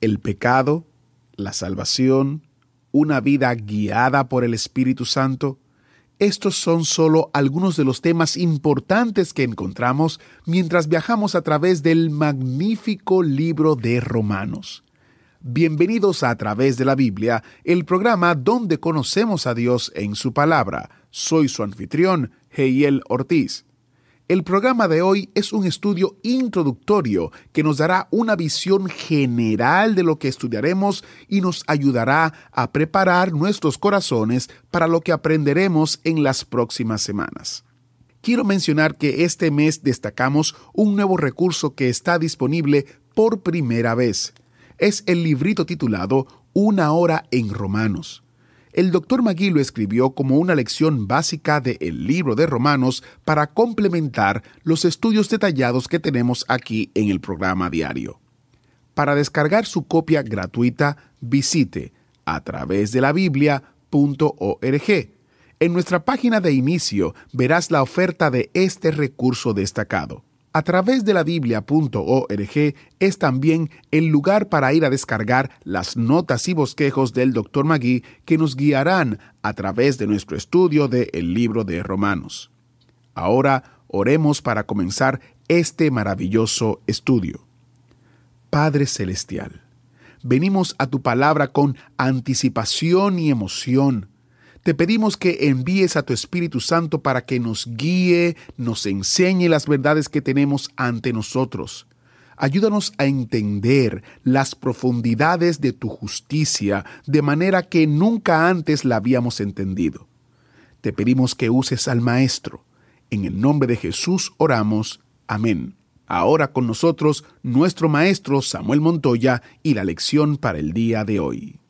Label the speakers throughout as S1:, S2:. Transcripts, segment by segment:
S1: el pecado, la salvación, una vida guiada por el Espíritu Santo, estos son solo algunos de los temas importantes que encontramos mientras viajamos a través del magnífico libro de Romanos. Bienvenidos a, a través de la Biblia, el programa donde conocemos a Dios en su palabra. Soy su anfitrión, Heiel Ortiz. El programa de hoy es un estudio introductorio que nos dará una visión general de lo que estudiaremos y nos ayudará a preparar nuestros corazones para lo que aprenderemos en las próximas semanas. Quiero mencionar que este mes destacamos un nuevo recurso que está disponible por primera vez. Es el librito titulado Una hora en Romanos. El doctor Magui lo escribió como una lección básica del libro de Romanos para complementar los estudios detallados que tenemos aquí en el programa diario. Para descargar su copia gratuita, visite a través de la biblia.org. En nuestra página de inicio verás la oferta de este recurso destacado. A través de la biblia.org es también el lugar para ir a descargar las notas y bosquejos del Dr. Magui que nos guiarán a través de nuestro estudio del libro de Romanos. Ahora oremos para comenzar este maravilloso estudio. Padre Celestial, venimos a tu palabra con anticipación y emoción te pedimos que envíes a tu Espíritu Santo para que nos guíe, nos enseñe las verdades que tenemos ante nosotros. Ayúdanos a entender las profundidades de tu justicia de manera que nunca antes la habíamos entendido. Te pedimos que uses al Maestro. En el nombre de Jesús oramos. Amén. Ahora con nosotros nuestro Maestro Samuel Montoya y la lección para el día de hoy.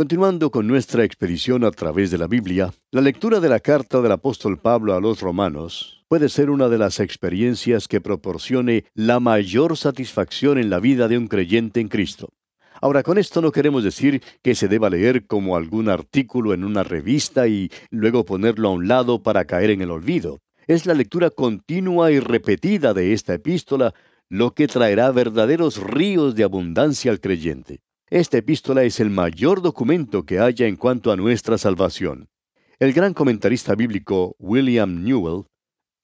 S2: Continuando con nuestra expedición a través de la Biblia, la lectura de la carta del apóstol Pablo a los romanos puede ser una de las experiencias que proporcione la mayor satisfacción en la vida de un creyente en Cristo. Ahora, con esto no queremos decir que se deba leer como algún artículo en una revista y luego ponerlo a un lado para caer en el olvido. Es la lectura continua y repetida de esta epístola lo que traerá verdaderos ríos de abundancia al creyente. Esta epístola es el mayor documento que haya en cuanto a nuestra salvación. El gran comentarista bíblico William Newell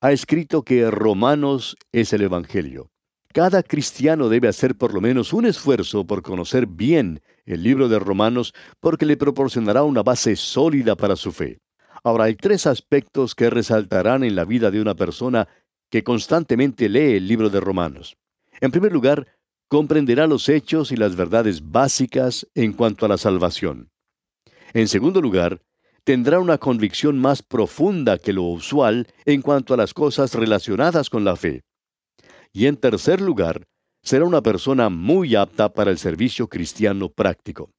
S2: ha escrito que Romanos es el Evangelio. Cada cristiano debe hacer por lo menos un esfuerzo por conocer bien el libro de Romanos porque le proporcionará una base sólida para su fe. Ahora hay tres aspectos que resaltarán en la vida de una persona que constantemente lee el libro de Romanos. En primer lugar, comprenderá los hechos y las verdades básicas en cuanto a la salvación. En segundo lugar, tendrá una convicción más profunda que lo usual en cuanto a las cosas relacionadas con la fe. Y en tercer lugar, será una persona muy apta para el servicio cristiano práctico.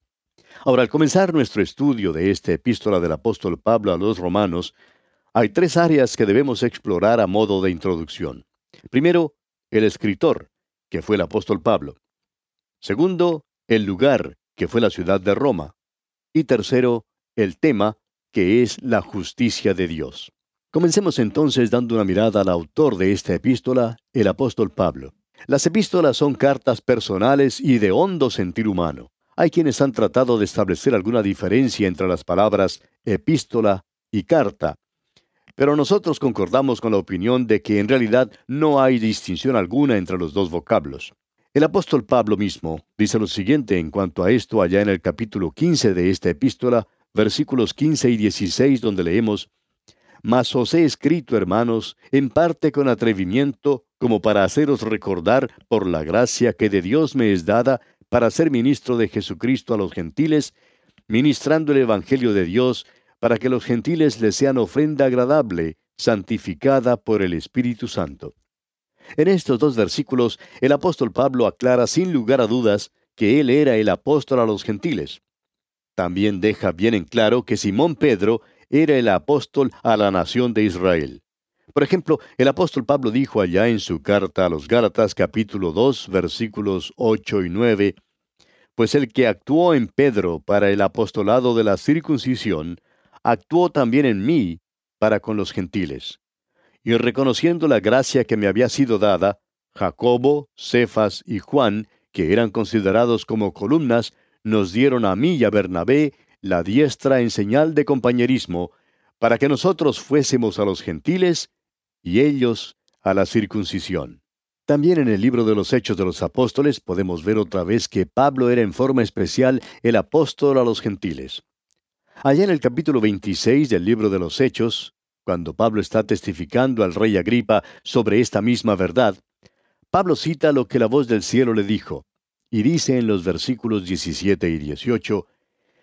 S2: Ahora, al comenzar nuestro estudio de esta epístola del apóstol Pablo a los romanos, hay tres áreas que debemos explorar a modo de introducción. Primero, el escritor, que fue el apóstol Pablo. Segundo, el lugar, que fue la ciudad de Roma. Y tercero, el tema, que es la justicia de Dios. Comencemos entonces dando una mirada al autor de esta epístola, el apóstol Pablo. Las epístolas son cartas personales y de hondo sentir humano. Hay quienes han tratado de establecer alguna diferencia entre las palabras epístola y carta, pero nosotros concordamos con la opinión de que en realidad no hay distinción alguna entre los dos vocablos. El apóstol Pablo mismo dice lo siguiente en cuanto a esto allá en el capítulo 15 de esta epístola, versículos 15 y 16, donde leemos, Mas os he escrito, hermanos, en parte con atrevimiento, como para haceros recordar por la gracia que de Dios me es dada para ser ministro de Jesucristo a los gentiles, ministrando el Evangelio de Dios, para que los gentiles les sean ofrenda agradable, santificada por el Espíritu Santo. En estos dos versículos, el apóstol Pablo aclara sin lugar a dudas que él era el apóstol a los gentiles. También deja bien en claro que Simón Pedro era el apóstol a la nación de Israel. Por ejemplo, el apóstol Pablo dijo allá en su carta a los Gálatas capítulo 2 versículos 8 y 9, Pues el que actuó en Pedro para el apostolado de la circuncisión, actuó también en mí para con los gentiles. Y reconociendo la gracia que me había sido dada, Jacobo, Cefas y Juan, que eran considerados como columnas, nos dieron a mí y a Bernabé la diestra en señal de compañerismo, para que nosotros fuésemos a los gentiles y ellos a la circuncisión. También en el libro de los Hechos de los Apóstoles podemos ver otra vez que Pablo era en forma especial el apóstol a los gentiles. Allá en el capítulo 26 del libro de los Hechos, cuando Pablo está testificando al rey Agripa sobre esta misma verdad, Pablo cita lo que la voz del cielo le dijo, y dice en los versículos 17 y 18,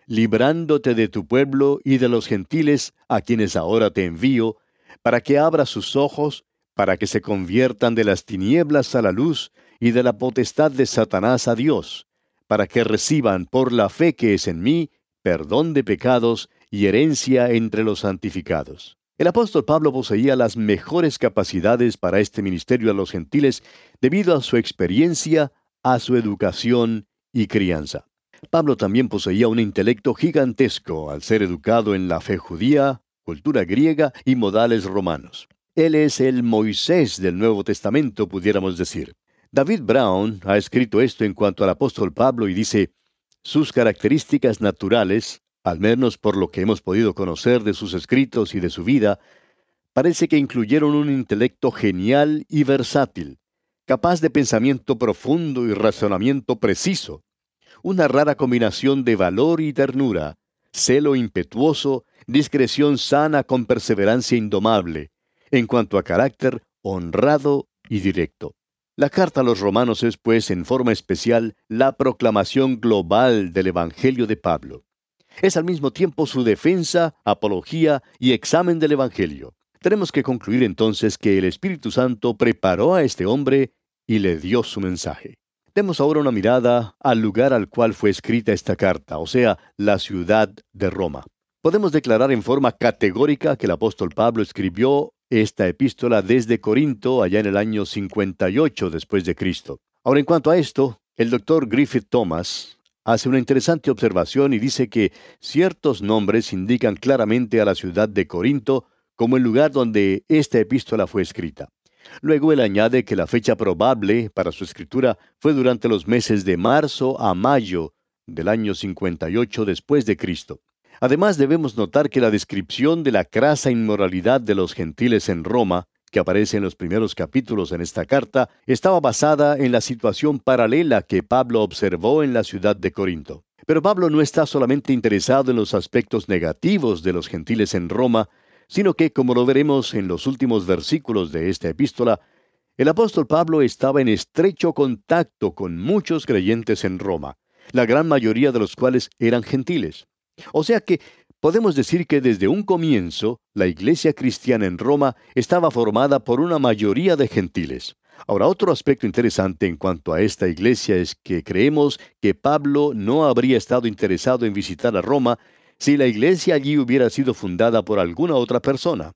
S2: librándote de tu pueblo y de los gentiles a quienes ahora te envío, para que abra sus ojos, para que se conviertan de las tinieblas a la luz y de la potestad de Satanás a Dios, para que reciban por la fe que es en mí perdón de pecados y herencia entre los santificados. El apóstol Pablo poseía las mejores capacidades para este ministerio a los gentiles debido a su experiencia, a su educación y crianza. Pablo también poseía un intelecto gigantesco al ser educado en la fe judía, cultura griega y modales romanos. Él es el Moisés del Nuevo Testamento, pudiéramos decir. David Brown ha escrito esto en cuanto al apóstol Pablo y dice, sus características naturales, al menos por lo que hemos podido conocer de sus escritos y de su vida, parece que incluyeron un intelecto genial y versátil, capaz de pensamiento profundo y razonamiento preciso, una rara combinación de valor y ternura, celo impetuoso, discreción sana con perseverancia indomable, en cuanto a carácter honrado y directo. La carta a los romanos es, pues, en forma especial, la proclamación global del Evangelio de Pablo. Es al mismo tiempo su defensa, apología y examen del Evangelio. Tenemos que concluir entonces que el Espíritu Santo preparó a este hombre y le dio su mensaje. Demos ahora una mirada al lugar al cual fue escrita esta carta, o sea, la ciudad de Roma. Podemos declarar en forma categórica que el apóstol Pablo escribió esta epístola desde Corinto allá en el año 58 después de Cristo. Ahora, en cuanto a esto, el doctor Griffith Thomas hace una interesante observación y dice que ciertos nombres indican claramente a la ciudad de Corinto como el lugar donde esta epístola fue escrita. Luego él añade que la fecha probable para su escritura fue durante los meses de marzo a mayo del año 58 después de Cristo. Además debemos notar que la descripción de la crasa inmoralidad de los gentiles en Roma, que aparece en los primeros capítulos en esta carta, estaba basada en la situación paralela que Pablo observó en la ciudad de Corinto. Pero Pablo no está solamente interesado en los aspectos negativos de los gentiles en Roma, sino que, como lo veremos en los últimos versículos de esta epístola, el apóstol Pablo estaba en estrecho contacto con muchos creyentes en Roma, la gran mayoría de los cuales eran gentiles. O sea que podemos decir que desde un comienzo la iglesia cristiana en Roma estaba formada por una mayoría de gentiles. Ahora, otro aspecto interesante en cuanto a esta iglesia es que creemos que Pablo no habría estado interesado en visitar a Roma si la iglesia allí hubiera sido fundada por alguna otra persona.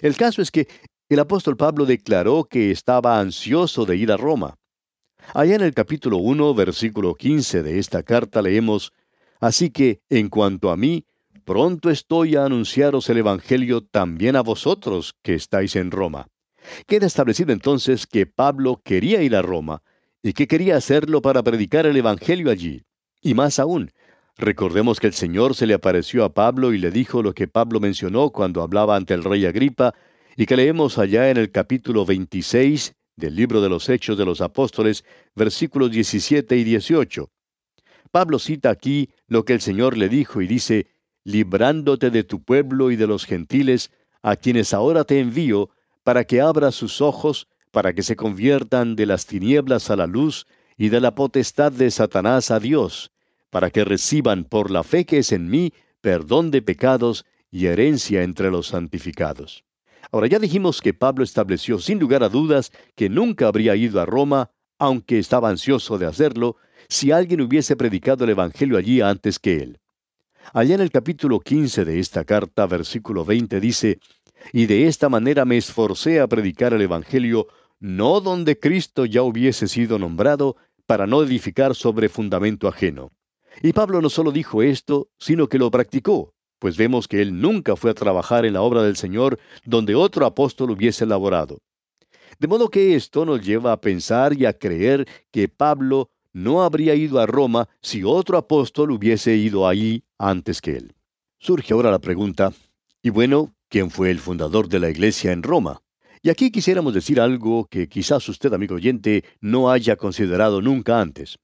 S2: El caso es que el apóstol Pablo declaró que estaba ansioso de ir a Roma. Allá en el capítulo 1, versículo 15 de esta carta leemos, Así que, en cuanto a mí, pronto estoy a anunciaros el Evangelio también a vosotros que estáis en Roma. Queda establecido entonces que Pablo quería ir a Roma y que quería hacerlo para predicar el Evangelio allí. Y más aún, Recordemos que el Señor se le apareció a Pablo y le dijo lo que Pablo mencionó cuando hablaba ante el rey Agripa y que leemos allá en el capítulo 26 del libro de los Hechos de los Apóstoles, versículos 17 y 18. Pablo cita aquí lo que el Señor le dijo y dice, librándote de tu pueblo y de los gentiles, a quienes ahora te envío, para que abras sus ojos, para que se conviertan de las tinieblas a la luz y de la potestad de Satanás a Dios, para que reciban por la fe que es en mí perdón de pecados y herencia entre los santificados. Ahora ya dijimos que Pablo estableció sin lugar a dudas que nunca habría ido a Roma, aunque estaba ansioso de hacerlo, si alguien hubiese predicado el Evangelio allí antes que él. Allá en el capítulo 15 de esta carta, versículo 20 dice, Y de esta manera me esforcé a predicar el Evangelio, no donde Cristo ya hubiese sido nombrado, para no edificar sobre fundamento ajeno. Y Pablo no solo dijo esto, sino que lo practicó, pues vemos que él nunca fue a trabajar en la obra del Señor donde otro apóstol hubiese laborado. De modo que esto nos lleva a pensar y a creer que Pablo no habría ido a Roma si otro apóstol hubiese ido allí antes que él. Surge ahora la pregunta, y bueno, ¿quién fue el fundador de la iglesia en Roma? Y aquí quisiéramos decir algo que quizás usted, amigo oyente, no haya considerado nunca antes.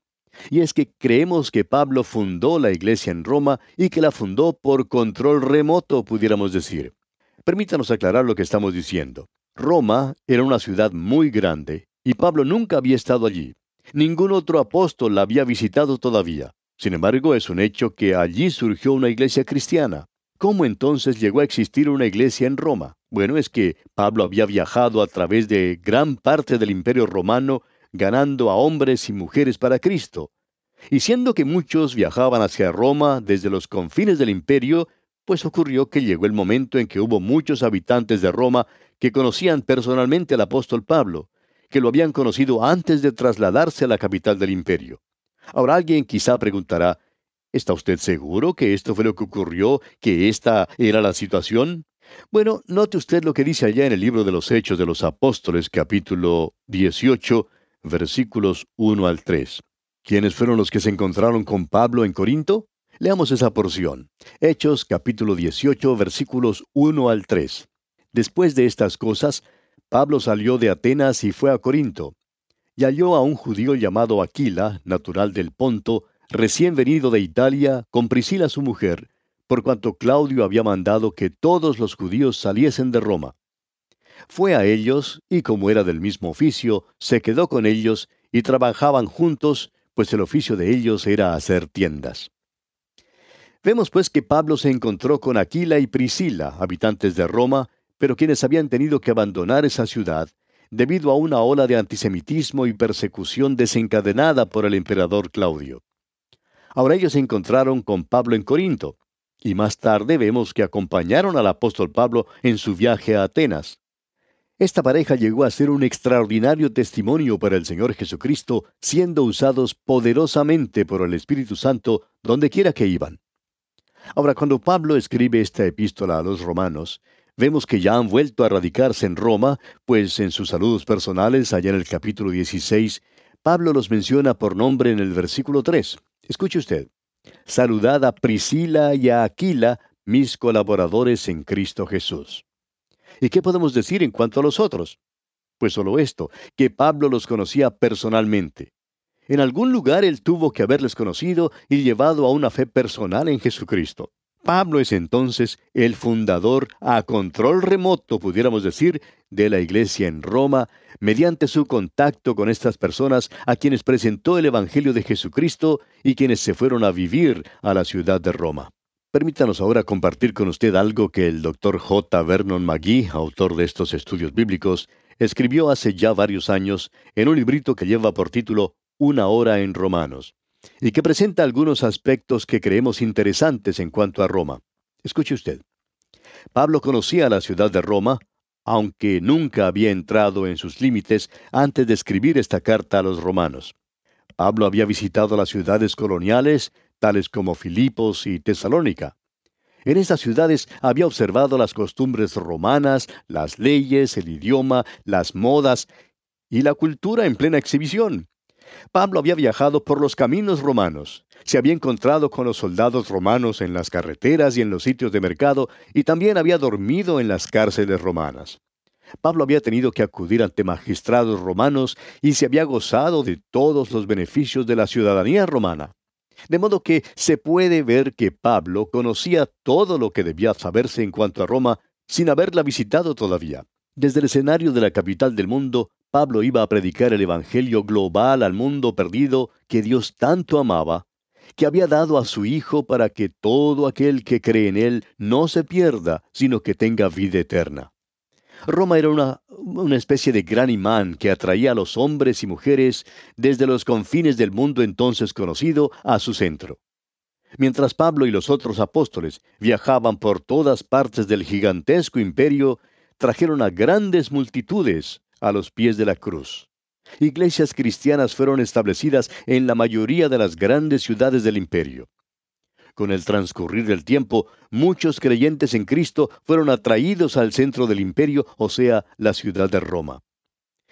S2: Y es que creemos que Pablo fundó la iglesia en Roma y que la fundó por control remoto, pudiéramos decir. Permítanos aclarar lo que estamos diciendo. Roma era una ciudad muy grande y Pablo nunca había estado allí. Ningún otro apóstol la había visitado todavía. Sin embargo, es un hecho que allí surgió una iglesia cristiana. ¿Cómo entonces llegó a existir una iglesia en Roma? Bueno, es que Pablo había viajado a través de gran parte del imperio romano, ganando a hombres y mujeres para Cristo. Y siendo que muchos viajaban hacia Roma desde los confines del imperio, pues ocurrió que llegó el momento en que hubo muchos habitantes de Roma que conocían personalmente al apóstol Pablo, que lo habían conocido antes de trasladarse a la capital del imperio. Ahora alguien quizá preguntará, ¿está usted seguro que esto fue lo que ocurrió, que esta era la situación? Bueno, note usted lo que dice allá en el libro de los Hechos de los Apóstoles, capítulo 18, versículos 1 al 3. ¿Quiénes fueron los que se encontraron con Pablo en Corinto? Leamos esa porción. Hechos capítulo 18, versículos 1 al 3. Después de estas cosas, Pablo salió de Atenas y fue a Corinto, y halló a un judío llamado Aquila, natural del Ponto, recién venido de Italia, con Priscila su mujer, por cuanto Claudio había mandado que todos los judíos saliesen de Roma. Fue a ellos, y como era del mismo oficio, se quedó con ellos, y trabajaban juntos, pues el oficio de ellos era hacer tiendas. Vemos pues que Pablo se encontró con Aquila y Priscila, habitantes de Roma, pero quienes habían tenido que abandonar esa ciudad debido a una ola de antisemitismo y persecución desencadenada por el emperador Claudio. Ahora ellos se encontraron con Pablo en Corinto, y más tarde vemos que acompañaron al apóstol Pablo en su viaje a Atenas. Esta pareja llegó a ser un extraordinario testimonio para el Señor Jesucristo, siendo usados poderosamente por el Espíritu Santo donde quiera que iban. Ahora, cuando Pablo escribe esta epístola a los romanos, Vemos que ya han vuelto a radicarse en Roma, pues en sus saludos personales, allá en el capítulo 16, Pablo los menciona por nombre en el versículo 3. Escuche usted. Saludad a Priscila y a Aquila, mis colaboradores en Cristo Jesús. ¿Y qué podemos decir en cuanto a los otros? Pues solo esto, que Pablo los conocía personalmente. En algún lugar él tuvo que haberles conocido y llevado a una fe personal en Jesucristo. Pablo es entonces el fundador a control remoto, pudiéramos decir, de la iglesia en Roma, mediante su contacto con estas personas a quienes presentó el Evangelio de Jesucristo y quienes se fueron a vivir a la ciudad de Roma. Permítanos ahora compartir con usted algo que el doctor J. Vernon McGee, autor de estos estudios bíblicos, escribió hace ya varios años en un librito que lleva por título Una hora en Romanos y que presenta algunos aspectos que creemos interesantes en cuanto a Roma. Escuche usted. Pablo conocía la ciudad de Roma, aunque nunca había entrado en sus límites antes de escribir esta carta a los romanos. Pablo había visitado las ciudades coloniales, tales como Filipos y Tesalónica. En estas ciudades había observado las costumbres romanas, las leyes, el idioma, las modas y la cultura en plena exhibición. Pablo había viajado por los caminos romanos, se había encontrado con los soldados romanos en las carreteras y en los sitios de mercado, y también había dormido en las cárceles romanas. Pablo había tenido que acudir ante magistrados romanos y se había gozado de todos los beneficios de la ciudadanía romana. De modo que se puede ver que Pablo conocía todo lo que debía saberse en cuanto a Roma sin haberla visitado todavía. Desde el escenario de la capital del mundo, Pablo iba a predicar el Evangelio global al mundo perdido que Dios tanto amaba, que había dado a su Hijo para que todo aquel que cree en Él no se pierda, sino que tenga vida eterna. Roma era una, una, especie de gran imán que atraía a los hombres y mujeres desde los confines del mundo entonces conocido a su centro. Mientras Pablo y los otros apóstoles viajaban por todas partes del gigantesco imperio, trajeron a grandes multitudes a los pies de la cruz. Iglesias cristianas fueron establecidas en la mayoría de las grandes ciudades del imperio. Con el transcurrir del tiempo, muchos creyentes en Cristo fueron atraídos al centro del imperio, o sea, la ciudad de Roma.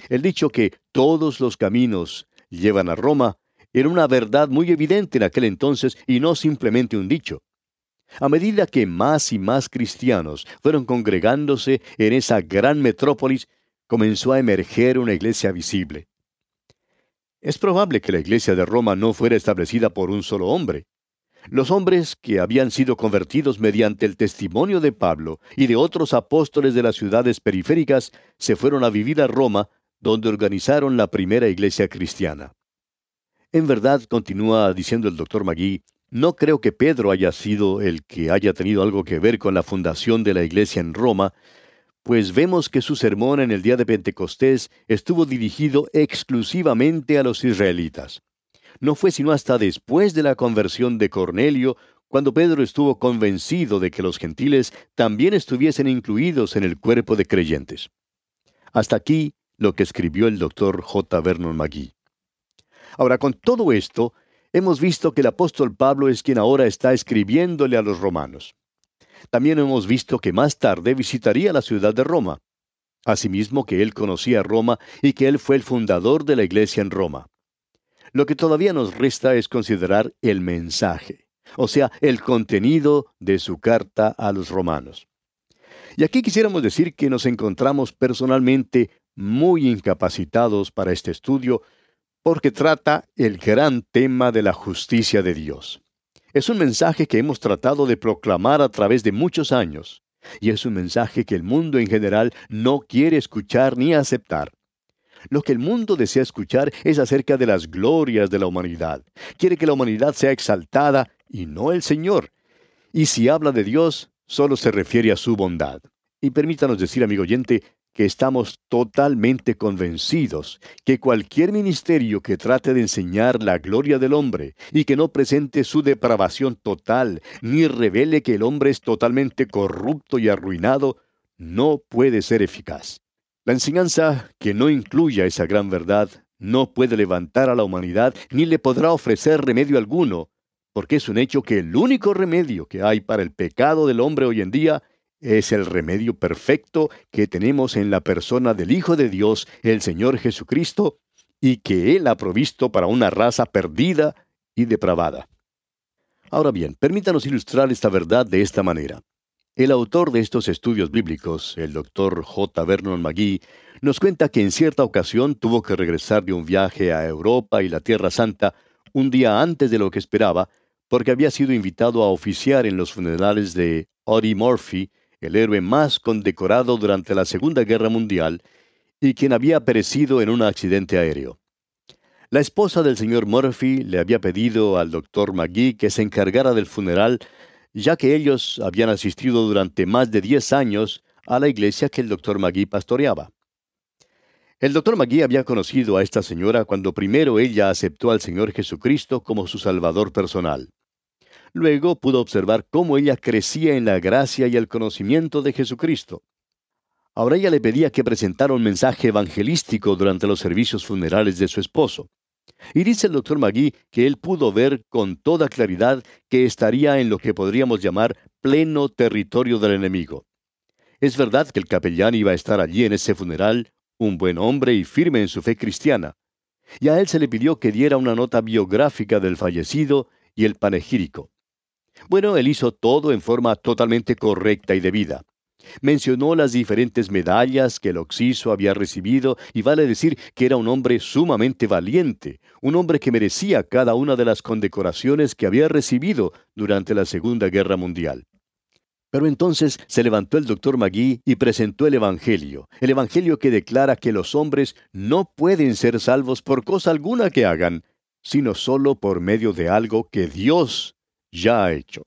S2: El dicho que todos los caminos llevan a Roma era una verdad muy evidente en aquel entonces y no simplemente un dicho. A medida que más y más cristianos fueron congregándose en esa gran metrópolis, comenzó a emerger una iglesia visible. Es probable que la iglesia de Roma no fuera establecida por un solo hombre. Los hombres que habían sido convertidos mediante el testimonio de Pablo y de otros apóstoles de las ciudades periféricas se fueron a vivir a Roma, donde organizaron la primera iglesia cristiana. En verdad, continúa diciendo el doctor Magui, no creo que Pedro haya sido el que haya tenido algo que ver con la fundación de la iglesia en Roma, pues vemos que su sermón en el día de Pentecostés estuvo dirigido exclusivamente a los israelitas no fue sino hasta después de la conversión de Cornelio cuando Pedro estuvo convencido de que los gentiles también estuviesen incluidos en el cuerpo de creyentes. Hasta aquí lo que escribió el doctor J. Vernon McGee. Ahora, con todo esto, hemos visto que el apóstol Pablo es quien ahora está escribiéndole a los romanos. También hemos visto que más tarde visitaría la ciudad de Roma. Asimismo que él conocía Roma y que él fue el fundador de la iglesia en Roma. Lo que todavía nos resta es considerar el mensaje, o sea, el contenido de su carta a los romanos. Y aquí quisiéramos decir que nos encontramos personalmente muy incapacitados para este estudio porque trata el gran tema de la justicia de Dios. Es un mensaje que hemos tratado de proclamar a través de muchos años, y es un mensaje que el mundo en general no quiere escuchar ni aceptar. Lo que el mundo desea escuchar es acerca de las glorias de la humanidad. Quiere que la humanidad sea exaltada y no el Señor. Y si habla de Dios, solo se refiere a su bondad. Y permítanos decir, amigo oyente, que estamos totalmente convencidos que cualquier ministerio que trate de enseñar la gloria del hombre y que no presente su depravación total, ni revele que el hombre es totalmente corrupto y arruinado, no puede ser eficaz. La enseñanza que no incluya esa gran verdad no puede levantar a la humanidad ni le podrá ofrecer remedio alguno, porque es un hecho que el único remedio que hay para el pecado del hombre hoy en día es el remedio perfecto que tenemos en la persona del Hijo de Dios, el Señor Jesucristo, y que Él ha provisto para una raza perdida y depravada. Ahora bien, permítanos ilustrar esta verdad de esta manera. El autor de estos estudios bíblicos, el doctor J. Vernon McGee, nos cuenta que en cierta ocasión tuvo que regresar de un viaje a Europa y la Tierra Santa un día antes de lo que esperaba, porque había sido invitado a oficiar en los funerales de Audie Murphy, el héroe más condecorado durante la Segunda Guerra Mundial, y quien había perecido en un accidente aéreo. La esposa del señor Murphy le había pedido al doctor McGee que se encargara del funeral ya que ellos habían asistido durante más de 10 años a la iglesia que el doctor Magui pastoreaba. El doctor Magui había conocido a esta señora cuando primero ella aceptó al Señor Jesucristo como su Salvador personal. Luego pudo observar cómo ella crecía en la gracia y el conocimiento de Jesucristo. Ahora ella le pedía que presentara un mensaje evangelístico durante los servicios funerales de su esposo. Y dice el doctor Magui que él pudo ver con toda claridad que estaría en lo que podríamos llamar pleno territorio del enemigo. Es verdad que el capellán iba a estar allí en ese funeral, un buen hombre y firme en su fe cristiana. Y a él se le pidió que diera una nota biográfica del fallecido y el panegírico. Bueno, él hizo todo en forma totalmente correcta y debida. Mencionó las diferentes medallas que el Oxiso había recibido y vale decir que era un hombre sumamente valiente, un hombre que merecía cada una de las condecoraciones que había recibido durante la Segunda Guerra Mundial. Pero entonces se levantó el doctor Magui y presentó el Evangelio, el Evangelio que declara que los hombres no pueden ser salvos por cosa alguna que hagan, sino solo por medio de algo que Dios ya ha hecho.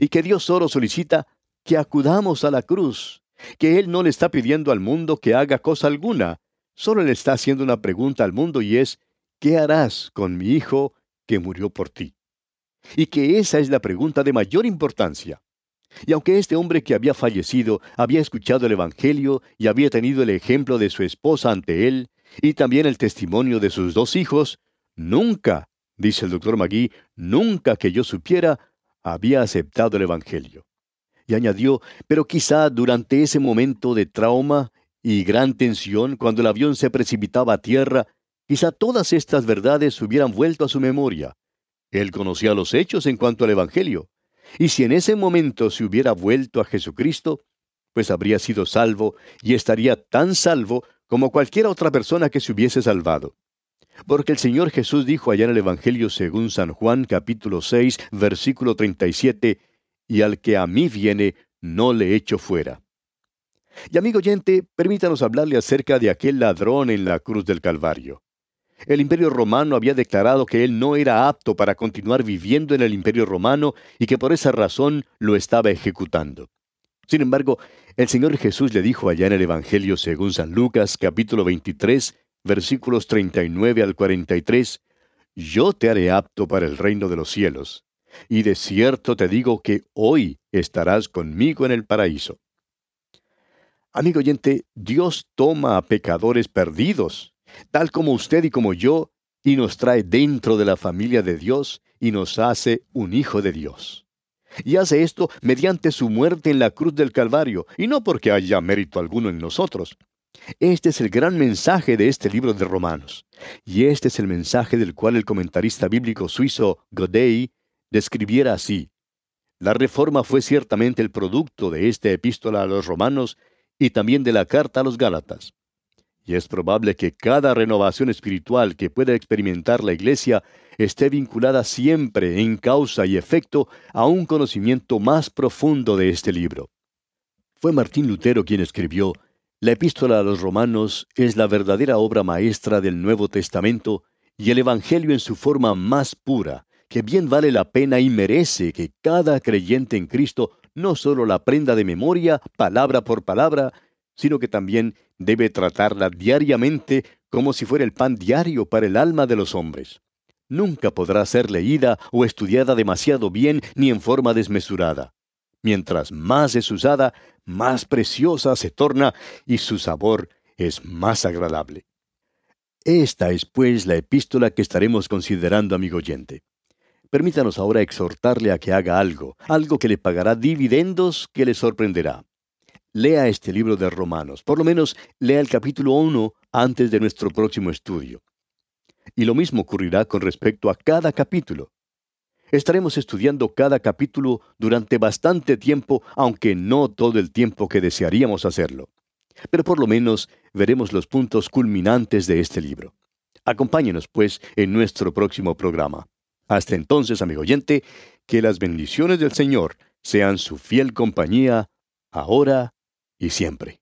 S2: Y que Dios solo solicita que acudamos a la cruz, que Él no le está pidiendo al mundo que haga cosa alguna, solo le está haciendo una pregunta al mundo y es, ¿qué harás con mi hijo que murió por ti? Y que esa es la pregunta de mayor importancia. Y aunque este hombre que había fallecido había escuchado el Evangelio y había tenido el ejemplo de su esposa ante él, y también el testimonio de sus dos hijos, nunca, dice el doctor Magui, nunca que yo supiera, había aceptado el Evangelio. Y añadió, pero quizá durante ese momento de trauma y gran tensión, cuando el avión se precipitaba a tierra, quizá todas estas verdades hubieran vuelto a su memoria. Él conocía los hechos en cuanto al Evangelio. Y si en ese momento se hubiera vuelto a Jesucristo, pues habría sido salvo y estaría tan salvo como cualquier otra persona que se hubiese salvado. Porque el Señor Jesús dijo allá en el Evangelio según San Juan capítulo 6 versículo 37, y al que a mí viene, no le echo fuera. Y amigo oyente, permítanos hablarle acerca de aquel ladrón en la cruz del Calvario. El imperio romano había declarado que él no era apto para continuar viviendo en el imperio romano y que por esa razón lo estaba ejecutando. Sin embargo, el Señor Jesús le dijo allá en el Evangelio según San Lucas capítulo 23, versículos 39 al 43, Yo te haré apto para el reino de los cielos, y de cierto te digo que hoy estarás conmigo en el paraíso. Amigo oyente, Dios toma a pecadores perdidos tal como usted y como yo, y nos trae dentro de la familia de Dios y nos hace un hijo de Dios. Y hace esto mediante su muerte en la cruz del Calvario, y no porque haya mérito alguno en nosotros. Este es el gran mensaje de este libro de Romanos, y este es el mensaje del cual el comentarista bíblico suizo Godey describiera así. La reforma fue ciertamente el producto de esta epístola a los romanos y también de la carta a los Gálatas. Y es probable que cada renovación espiritual que pueda experimentar la Iglesia esté vinculada siempre en causa y efecto a un conocimiento más profundo de este libro. Fue Martín Lutero quien escribió, La epístola a los romanos es la verdadera obra maestra del Nuevo Testamento y el Evangelio en su forma más pura, que bien vale la pena y merece que cada creyente en Cristo no solo la aprenda de memoria, palabra por palabra, sino que también debe tratarla diariamente como si fuera el pan diario para el alma de los hombres. Nunca podrá ser leída o estudiada demasiado bien ni en forma desmesurada. Mientras más es usada, más preciosa se torna y su sabor es más agradable. Esta es pues la epístola que estaremos considerando, amigo oyente. Permítanos ahora exhortarle a que haga algo, algo que le pagará dividendos que le sorprenderá lea este libro de Romanos. Por lo menos lea el capítulo 1 antes de nuestro próximo estudio. Y lo mismo ocurrirá con respecto a cada capítulo. Estaremos estudiando cada capítulo durante bastante tiempo, aunque no todo el tiempo que desearíamos hacerlo. Pero por lo menos veremos los puntos culminantes de este libro. Acompáñenos, pues, en nuestro próximo programa. Hasta entonces, amigo oyente, que las bendiciones del Señor sean su fiel compañía, ahora y siempre.